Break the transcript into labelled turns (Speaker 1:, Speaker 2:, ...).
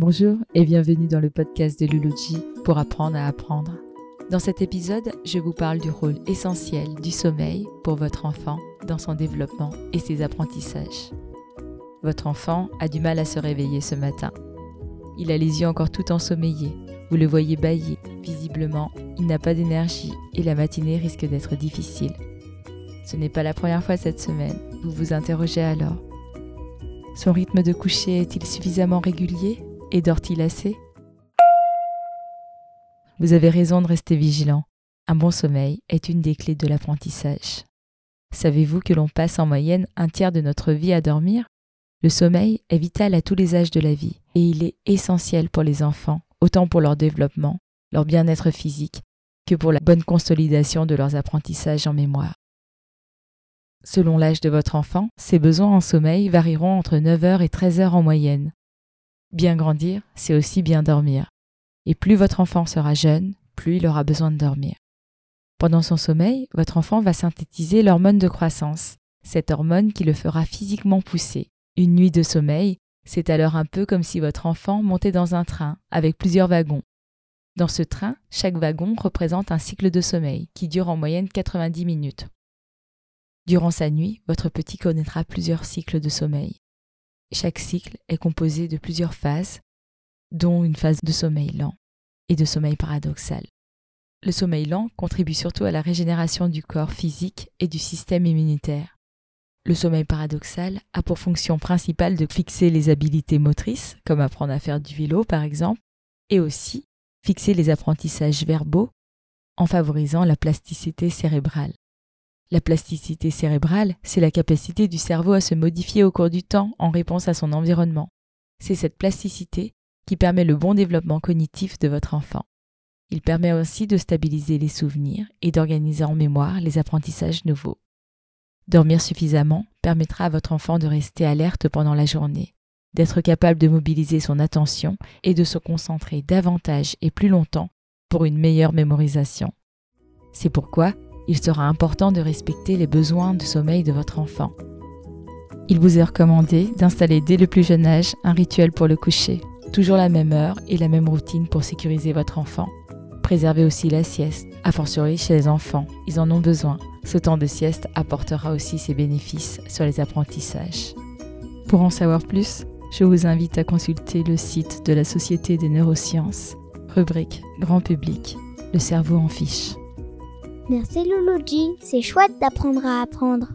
Speaker 1: Bonjour et bienvenue dans le podcast de Luluji pour apprendre à apprendre. Dans cet épisode, je vous parle du rôle essentiel du sommeil pour votre enfant dans son développement et ses apprentissages. Votre enfant a du mal à se réveiller ce matin. Il a les yeux encore tout ensommeillés. Vous le voyez bailler. Visiblement, il n'a pas d'énergie et la matinée risque d'être difficile. Ce n'est pas la première fois cette semaine. Vous vous interrogez alors. Son rythme de coucher est-il suffisamment régulier? Et dort-il assez Vous avez raison de rester vigilant. Un bon sommeil est une des clés de l'apprentissage. Savez-vous que l'on passe en moyenne un tiers de notre vie à dormir? Le sommeil est vital à tous les âges de la vie et il est essentiel pour les enfants, autant pour leur développement, leur bien-être physique, que pour la bonne consolidation de leurs apprentissages en mémoire. Selon l'âge de votre enfant, ses besoins en sommeil varieront entre 9h et 13h en moyenne. Bien grandir, c'est aussi bien dormir. Et plus votre enfant sera jeune, plus il aura besoin de dormir. Pendant son sommeil, votre enfant va synthétiser l'hormone de croissance, cette hormone qui le fera physiquement pousser. Une nuit de sommeil, c'est alors un peu comme si votre enfant montait dans un train avec plusieurs wagons. Dans ce train, chaque wagon représente un cycle de sommeil qui dure en moyenne 90 minutes. Durant sa nuit, votre petit connaîtra plusieurs cycles de sommeil. Chaque cycle est composé de plusieurs phases, dont une phase de sommeil lent et de sommeil paradoxal. Le sommeil lent contribue surtout à la régénération du corps physique et du système immunitaire. Le sommeil paradoxal a pour fonction principale de fixer les habilités motrices, comme apprendre à faire du vélo par exemple, et aussi fixer les apprentissages verbaux en favorisant la plasticité cérébrale. La plasticité cérébrale, c'est la capacité du cerveau à se modifier au cours du temps en réponse à son environnement. C'est cette plasticité qui permet le bon développement cognitif de votre enfant. Il permet aussi de stabiliser les souvenirs et d'organiser en mémoire les apprentissages nouveaux. Dormir suffisamment permettra à votre enfant de rester alerte pendant la journée, d'être capable de mobiliser son attention et de se concentrer davantage et plus longtemps pour une meilleure mémorisation. C'est pourquoi il sera important de respecter les besoins de sommeil de votre enfant. Il vous est recommandé d'installer dès le plus jeune âge un rituel pour le coucher, toujours la même heure et la même routine pour sécuriser votre enfant. Préservez aussi la sieste, a fortiori chez les enfants, ils en ont besoin. Ce temps de sieste apportera aussi ses bénéfices sur les apprentissages. Pour en savoir plus, je vous invite à consulter le site de la Société des neurosciences, rubrique Grand public, le cerveau en fiche.
Speaker 2: Merci Louloudji, c'est chouette d'apprendre à apprendre.